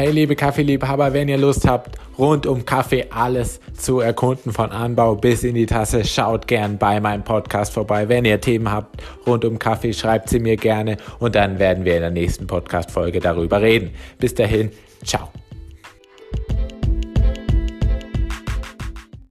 Hey, liebe Kaffeeliebhaber, wenn ihr Lust habt, rund um Kaffee alles zu erkunden, von Anbau bis in die Tasse, schaut gern bei meinem Podcast vorbei. Wenn ihr Themen habt rund um Kaffee, schreibt sie mir gerne und dann werden wir in der nächsten Podcast-Folge darüber reden. Bis dahin, ciao.